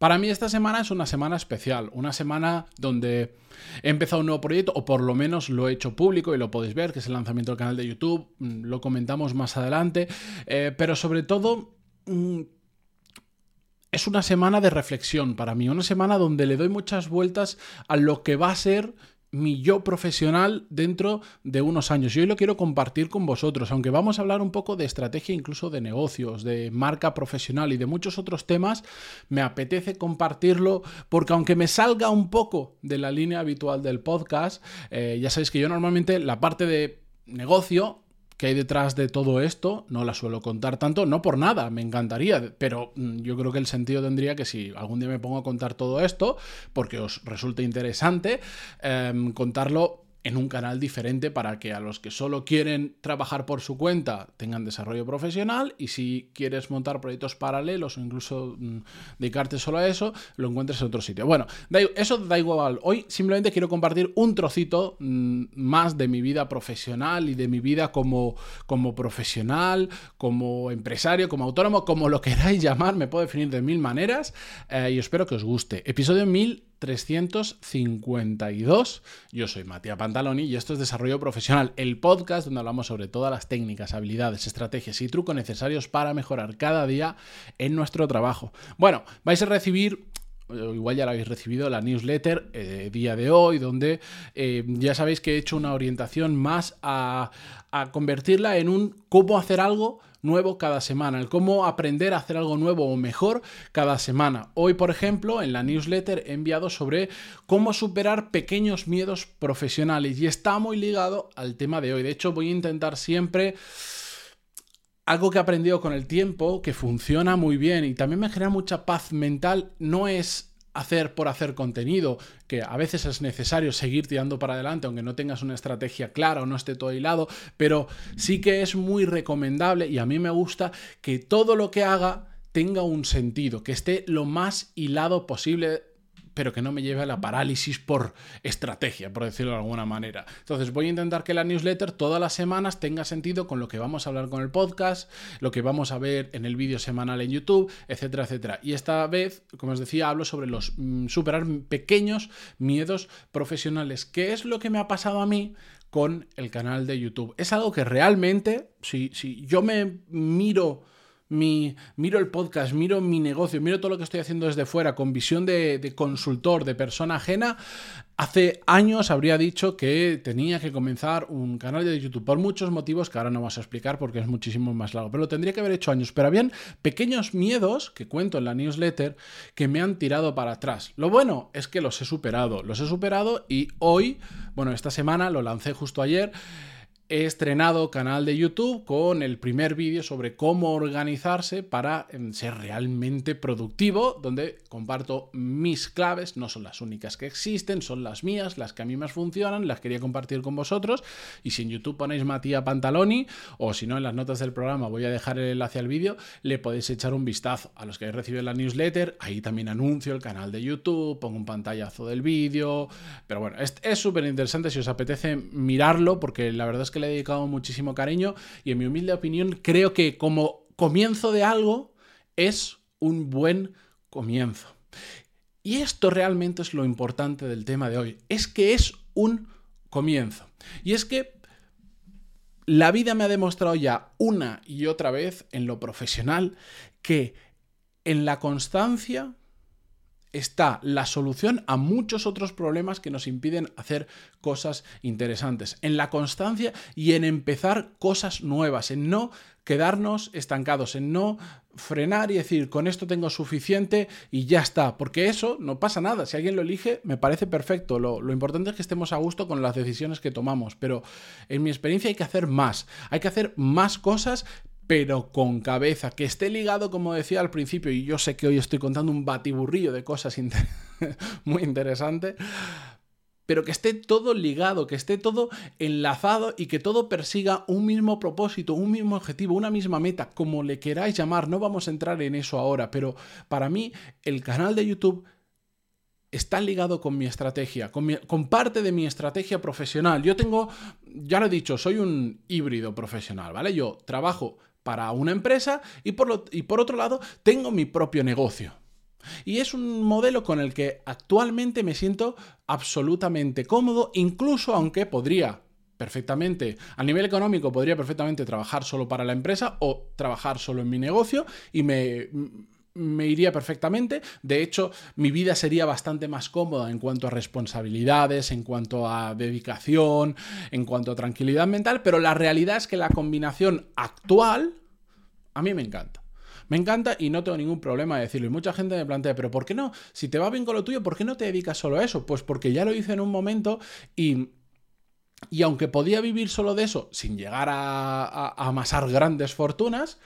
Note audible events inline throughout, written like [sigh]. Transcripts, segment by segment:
Para mí esta semana es una semana especial, una semana donde he empezado un nuevo proyecto, o por lo menos lo he hecho público y lo podéis ver, que es el lanzamiento del canal de YouTube, mm, lo comentamos más adelante, eh, pero sobre todo... Mm, es una semana de reflexión para mí, una semana donde le doy muchas vueltas a lo que va a ser mi yo profesional dentro de unos años. Y hoy lo quiero compartir con vosotros, aunque vamos a hablar un poco de estrategia incluso de negocios, de marca profesional y de muchos otros temas, me apetece compartirlo porque aunque me salga un poco de la línea habitual del podcast, eh, ya sabéis que yo normalmente la parte de negocio que hay detrás de todo esto, no la suelo contar tanto, no por nada, me encantaría, pero mm, yo creo que el sentido tendría que si algún día me pongo a contar todo esto, porque os resulta interesante, em, contarlo en un canal diferente para que a los que solo quieren trabajar por su cuenta tengan desarrollo profesional y si quieres montar proyectos paralelos o incluso mm, dedicarte solo a eso, lo encuentres en otro sitio. Bueno, eso da igual. Hoy simplemente quiero compartir un trocito mm, más de mi vida profesional y de mi vida como, como profesional, como empresario, como autónomo, como lo queráis llamar, me puedo definir de mil maneras eh, y espero que os guste. Episodio 1000 352. Yo soy Matías Pantaloni y esto es Desarrollo Profesional, el podcast donde hablamos sobre todas las técnicas, habilidades, estrategias y trucos necesarios para mejorar cada día en nuestro trabajo. Bueno, vais a recibir igual ya la habéis recibido, la newsletter eh, día de hoy, donde eh, ya sabéis que he hecho una orientación más a, a convertirla en un cómo hacer algo nuevo cada semana, el cómo aprender a hacer algo nuevo o mejor cada semana. Hoy, por ejemplo, en la newsletter he enviado sobre cómo superar pequeños miedos profesionales y está muy ligado al tema de hoy. De hecho, voy a intentar siempre algo que he aprendido con el tiempo, que funciona muy bien y también me genera mucha paz mental, no es hacer por hacer contenido, que a veces es necesario seguir tirando para adelante, aunque no tengas una estrategia clara o no esté todo hilado, pero sí que es muy recomendable y a mí me gusta que todo lo que haga tenga un sentido, que esté lo más hilado posible pero que no me lleve a la parálisis por estrategia, por decirlo de alguna manera. Entonces voy a intentar que la newsletter todas las semanas tenga sentido con lo que vamos a hablar con el podcast, lo que vamos a ver en el vídeo semanal en YouTube, etcétera, etcétera. Y esta vez, como os decía, hablo sobre los mm, superar pequeños miedos profesionales. ¿Qué es lo que me ha pasado a mí con el canal de YouTube? Es algo que realmente, si, si yo me miro mi, miro el podcast, miro mi negocio, miro todo lo que estoy haciendo desde fuera con visión de, de consultor, de persona ajena, Hace años habría dicho que tenía que comenzar un canal de YouTube por muchos motivos que ahora no vamos a explicar porque es muchísimo más largo, pero lo tendría que haber hecho años. Pero habían pequeños miedos que cuento en la newsletter que me han tirado para atrás. Lo bueno es que los he superado, los he superado y hoy, bueno, esta semana lo lancé justo ayer he estrenado canal de YouTube con el primer vídeo sobre cómo organizarse para em, ser realmente productivo, donde comparto mis claves, no son las únicas que existen, son las mías, las que a mí más funcionan, las quería compartir con vosotros. Y si en YouTube ponéis Matías Pantaloni, o si no, en las notas del programa voy a dejar el enlace al vídeo, le podéis echar un vistazo. A los que habéis recibido la newsletter, ahí también anuncio el canal de YouTube, pongo un pantallazo del vídeo. Pero bueno, es súper interesante si os apetece mirarlo, porque la verdad es que le he dedicado muchísimo cariño y en mi humilde opinión creo que como comienzo de algo es un buen comienzo. Y esto realmente es lo importante del tema de hoy, es que es un comienzo. Y es que la vida me ha demostrado ya una y otra vez en lo profesional que en la constancia está la solución a muchos otros problemas que nos impiden hacer cosas interesantes, en la constancia y en empezar cosas nuevas, en no quedarnos estancados, en no frenar y decir, con esto tengo suficiente y ya está, porque eso no pasa nada, si alguien lo elige me parece perfecto, lo, lo, importante es que estemos a gusto con las decisiones que tomamos, pero en mi experiencia hay que hacer más, hay que hacer más cosas, pero con cabeza, que esté ligado, como decía al principio, y yo sé que hoy estoy contando un batiburrillo de cosas [laughs] muy interesantes, pero que esté todo ligado, que esté todo enlazado y que todo persiga un mismo propósito, un mismo objetivo, una misma meta, como le queráis llamar, no vamos a entrar en eso ahora, pero para mí el canal de YouTube está ligado con mi estrategia, con, con, parte de mi estrategia profesional. Yo tengo, ya lo he dicho, soy un híbrido profesional, ¿vale? Yo trabajo para una empresa y por, y por otro lado tengo mi propio negocio. Y es un modelo con el que actualmente me siento absolutamente cómodo, incluso aunque podría perfectamente, a nivel económico podría perfectamente trabajar solo para la empresa o trabajar solo en mi negocio y me, me iría perfectamente. De hecho, mi vida sería bastante más cómoda en cuanto a responsabilidades, en cuanto a dedicación, en cuanto a tranquilidad mental, pero la realidad es que la combinación actual a mí me encanta. Me encanta y no tengo ningún problema de decirlo. Y mucha gente me plantea, pero ¿por qué no? Si te va bien con lo tuyo, ¿por qué no te dedicas solo a eso? Pues porque ya lo hice en un momento y y aunque podía vivir solo de eso, sin llegar a, amasar grandes fortunas,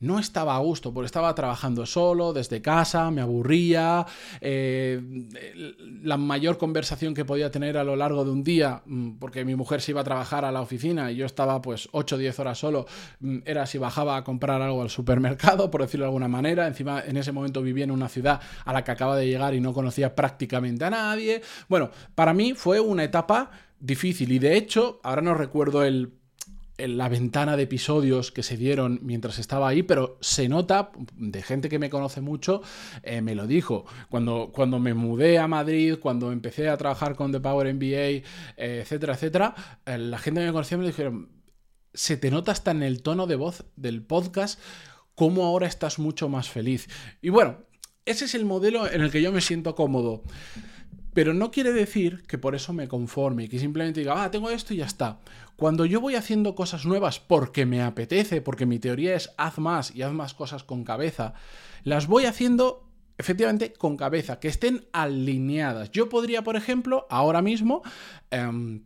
no estaba a gusto, porque estaba trabajando solo, desde casa, me aburría, eh, la mayor conversación que podía tener a lo largo de un día, mm, porque mi mujer se iba a trabajar a la oficina y yo estaba pues 8 o 10 horas solo, mm, era si bajaba a comprar algo al supermercado, por decirlo de alguna manera, encima en ese momento vivía en una ciudad a la que acaba de llegar y no conocía prácticamente a nadie. Bueno, para mí fue una etapa difícil. Y de hecho, ahora no recuerdo el, la ventana de episodios que se dieron mientras estaba ahí, pero se nota, de gente que me conoce mucho, eh, me lo dijo. Cuando, cuando me mudé a Madrid, cuando empecé a trabajar con The Power MBA, eh, etcétera, etcétera, eh, la gente que me conocía me dijeron, se te nota hasta en el tono de voz del podcast cómo ahora estás mucho más feliz. Y bueno, ese es el modelo en el que yo me siento cómodo. Pero no quiere decir que por eso me conforme y que simplemente diga, ah, tengo esto y ya está. Cuando yo voy haciendo cosas nuevas porque me apetece, porque mi teoría es haz más y haz más cosas con cabeza, las voy haciendo efectivamente con cabeza, que estén alineadas. Yo podría, por ejemplo, ahora mismo... Em,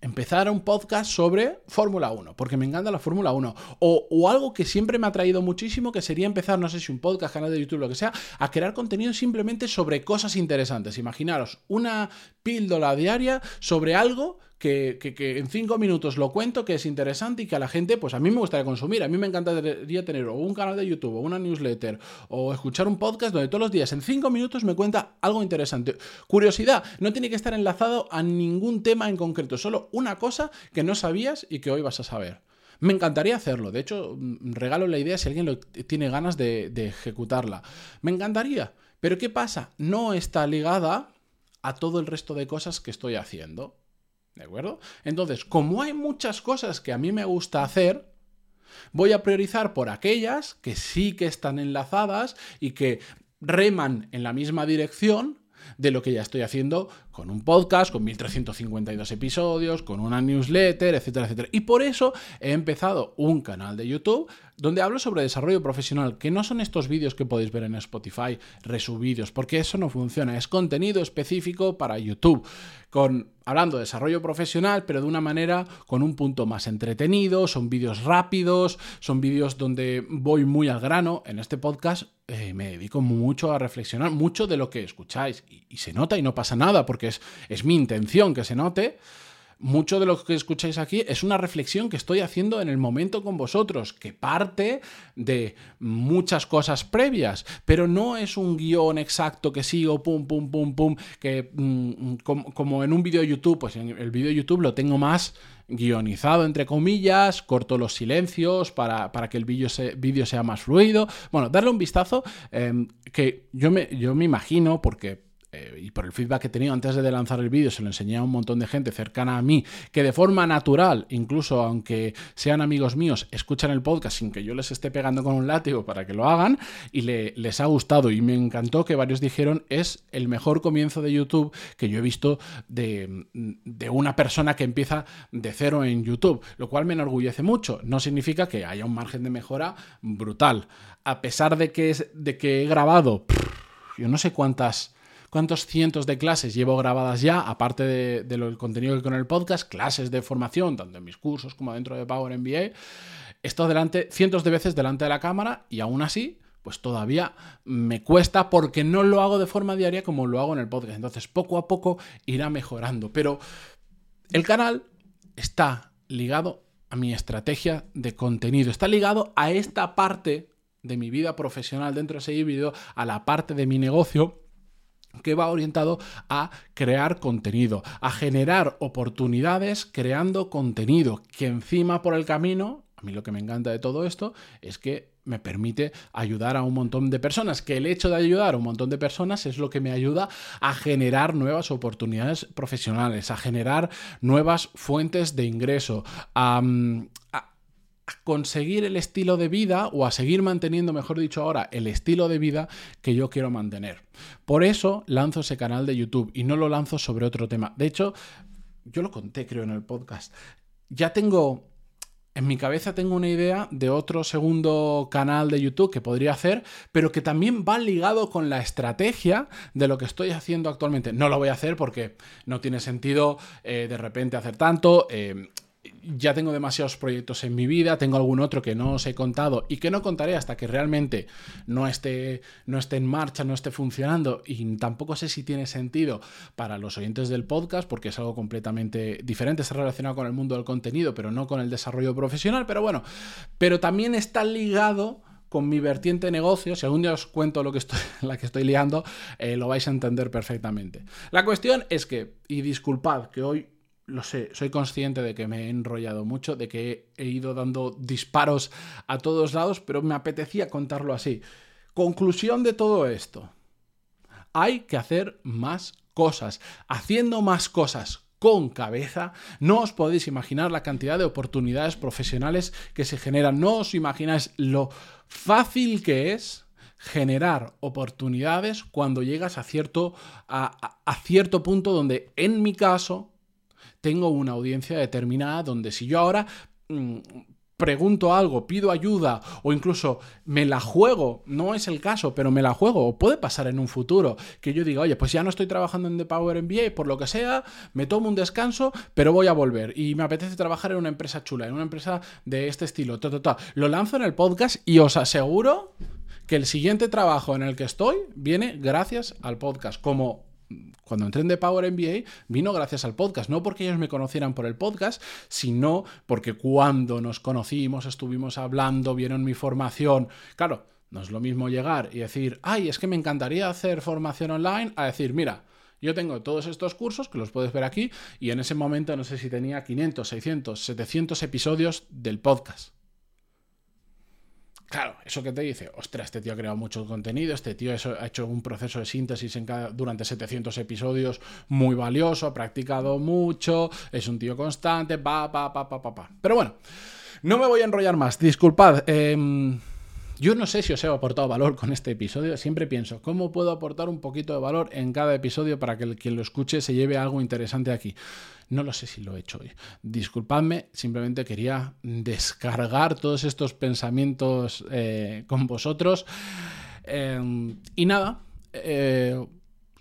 empezar un podcast sobre Fórmula 1, porque me encanta la Fórmula 1. O, o, algo que siempre me ha traído muchísimo, que sería empezar, no sé si un podcast, canal de YouTube, lo que sea, a crear contenido simplemente sobre cosas interesantes. Imaginaros una píldora diaria sobre algo que, en cinco minutos lo cuento, que es interesante y que a la gente, pues a mí me gustaría consumir. A mí me encantaría tener o un canal de YouTube o una newsletter o escuchar un podcast donde todos los días en cinco minutos me cuenta algo interesante. Curiosidad, no tiene que estar enlazado a ningún tema en concreto, solo una cosa que no sabías y que hoy vas a saber. Me encantaría hacerlo. De hecho, mm, regalo la idea si alguien tiene ganas de ejecutarla. Me encantaría. Pero ¿qué pasa? No está ligada a todo el resto de cosas que estoy haciendo. ¿De acuerdo? Entonces, como hay muchas cosas que a mí me gusta hacer, voy a priorizar por aquellas que sí que están enlazadas y que reman en la misma dirección de lo que ya estoy haciendo con un podcast, con 1352 episodios, con una newsletter, etcétera, etcétera. Y por eso he empezado un canal de YouTube donde hablo sobre desarrollo profesional, que no son estos vídeos que podéis ver en Spotify, resubidos, porque eso no funciona, es contenido específico para YouTube, con hablando de desarrollo profesional, pero de una manera con un punto más entretenido, son vídeos rápidos, son vídeos donde voy muy al grano. En este podcast eh, me dedico mucho a reflexionar, mucho de lo que escucháis, y, y se nota y no pasa nada, porque es, es mi intención que se note mucho de lo que escucháis aquí es una reflexión que estoy haciendo en el momento con vosotros, que parte de muchas cosas previas, pero no es un guion exacto que sigo, pum, pum, pum, pum, que mm, como, en un vídeo YouTube, pues en el vídeo YouTube lo tengo más guionizado, entre comillas, corto los silencios para, que el vídeo sea más fluido. Bueno, darle un vistazo em, que yo me, yo me imagino, porque eh, y por el feedback que he tenido antes de lanzar el vídeo, se lo enseñé a un montón de gente cercana a mí, que de forma natural, incluso aunque sean amigos míos, escuchan el podcast sin que yo les esté pegando con un látigo para que lo hagan, y les ha gustado. Y me encantó que varios dijeron, es el mejor comienzo de YouTube que yo he visto de, de una persona que empieza de cero en YouTube, lo cual me enorgullece mucho. No significa que haya un margen de mejora brutal. A pesar de que, de que he grabado, yo no sé cuántas cuántos cientos de clases llevo grabadas ya, aparte de, del contenido que con el podcast, clases de formación, tanto en mis cursos como dentro de Power MBA. Esto delante, cientos de veces delante de la cámara y aún así, pues todavía me cuesta porque no lo hago de forma diaria como lo hago en el podcast. Entonces, poco a poco irá mejorando. Pero el canal está ligado a mi estrategia de contenido. Está ligado a esta parte de mi vida profesional dentro de ese vídeo, a la parte de mi negocio que va orientado a crear contenido, a generar oportunidades creando contenido, que encima por el camino, a mí lo que me encanta de todo esto es que me permite ayudar a un montón de personas, que el hecho de ayudar a un montón de personas es lo que me ayuda a generar nuevas oportunidades profesionales, a generar nuevas fuentes de ingreso, a, conseguir el estilo de vida o a seguir manteniendo, mejor dicho ahora, el estilo de vida que yo quiero mantener. Por eso lanzo ese canal de YouTube y no lo lanzo sobre otro tema. De hecho, yo lo conté creo en el podcast. Ya tengo en mi cabeza tengo una idea de otro segundo canal de YouTube que podría hacer, pero que también va ligado con la estrategia de lo que estoy haciendo actualmente. No lo voy a hacer porque no tiene sentido eh, de repente hacer tanto. Eh, ya tengo demasiados proyectos en mi vida, tengo algún otro que no os he contado y que no contaré hasta que realmente no esté, no esté en marcha, no esté funcionando y tampoco sé si tiene sentido para los oyentes del podcast porque es algo completamente diferente, está relacionado con el mundo del contenido, pero no con el desarrollo profesional, pero bueno, pero también está ligado con mi vertiente negocio, si algún día os cuento lo que estoy, [laughs] la que estoy liando, eh, lo vais a entender perfectamente. La cuestión es que, y disculpad que hoy lo sé, soy consciente de que me he enrollado mucho, de que he ido dando disparos a todos lados, pero me apetecía contarlo así. Conclusión de todo esto. Hay que hacer más cosas. Haciendo más cosas con cabeza, no os podéis imaginar la cantidad de oportunidades profesionales que se generan. No os imagináis lo fácil que es generar oportunidades cuando llegas a cierto, a, a cierto punto donde, en mi caso, tengo una audiencia determinada donde si yo ahora mm, pregunto algo, pido ayuda o incluso me la juego, no es el caso, pero me la juego o puede pasar en un futuro que yo diga, oye, pues ya no estoy trabajando en The Power MBA por lo que sea, me tomo un descanso, pero voy a volver y me apetece trabajar en una empresa chula, en una empresa de este estilo, lo lanzo en el podcast y os aseguro que el siguiente trabajo en el que estoy viene gracias al podcast, como cuando entré en The Power MBA vino gracias al podcast, no porque ellos me conocieran por el podcast, sino porque cuando nos conocimos, estuvimos hablando, vieron mi formación, claro, no es lo mismo llegar y decir, ay, es que me encantaría hacer formación online, a decir, mira, yo tengo todos estos cursos que los puedes ver aquí y en ese momento no sé si tenía 500, 600, 700 episodios del podcast. Claro, eso que te dice, ostras, este tío ha creado mucho contenido, este tío ha hecho un proceso de síntesis en durante 700 episodios muy valioso, ha practicado mucho, es un tío constante, pa, pa, pa, pa, pa, pa. Pero bueno, no me voy a enrollar más, disculpad. Eh, yo no sé si os he aportado valor con este episodio, siempre pienso, ¿cómo puedo aportar un poquito de valor en cada episodio para que quien lo escuche se lleve algo interesante aquí? No lo sé si lo he hecho hoy. Disculpadme, simplemente quería descargar todos estos pensamientos eh, con vosotros. Em, y nada, eh,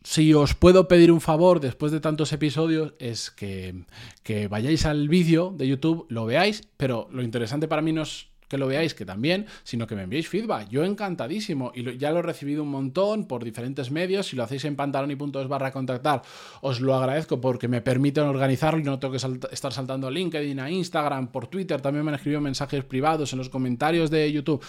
si os puedo pedir un favor después de tantos episodios es que, que vayáis al vídeo de YouTube, lo veáis, pero lo interesante para mí no es que lo veáis, que también, sino que me enviéis feedback. Yo encantadísimo y ya lo he recibido un montón por diferentes medios. Si lo hacéis en pantaloni.es barra contactar, os lo agradezco porque me permiten organizarlo y no tengo que estar saltando a LinkedIn, a Instagram, por Twitter. También me han escrito mensajes privados en los comentarios de YouTube.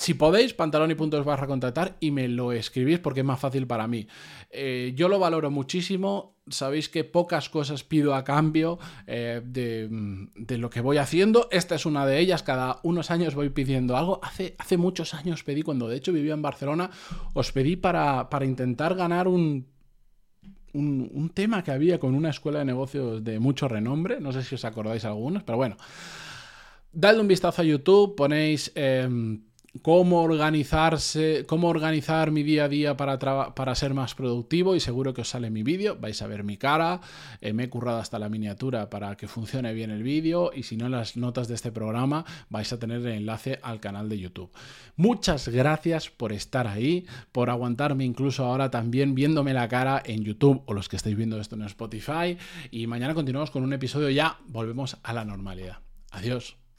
Si podéis, pantalón y puntos barra contactar y me lo escribís porque es más fácil para mí. Eh, yo lo valoro muchísimo. Sabéis que pocas cosas pido a cambio eh, de, lo que voy haciendo. Esta es una de ellas. Cada unos años voy pidiendo algo. Hace, hace muchos años pedí, cuando de hecho vivía en Barcelona, os pedí para, para intentar ganar un un, tema que había con una escuela de negocios de mucho renombre. No sé si os acordáis algunos, pero bueno. Dadle un vistazo a YouTube, ponéis em, cómo organizarse, cómo organizar mi día a día para, para ser más productivo y seguro que os sale mi vídeo, vais a ver mi cara, eh, me he currado hasta la miniatura para que funcione bien el vídeo y si no en las notas de este programa vais a tener el enlace al canal de YouTube. Muchas gracias por estar ahí, por aguantarme incluso ahora también viéndome la cara en YouTube o los que estáis viendo esto en Spotify y mañana continuamos con un episodio ya, volvemos a la normalidad. Adiós.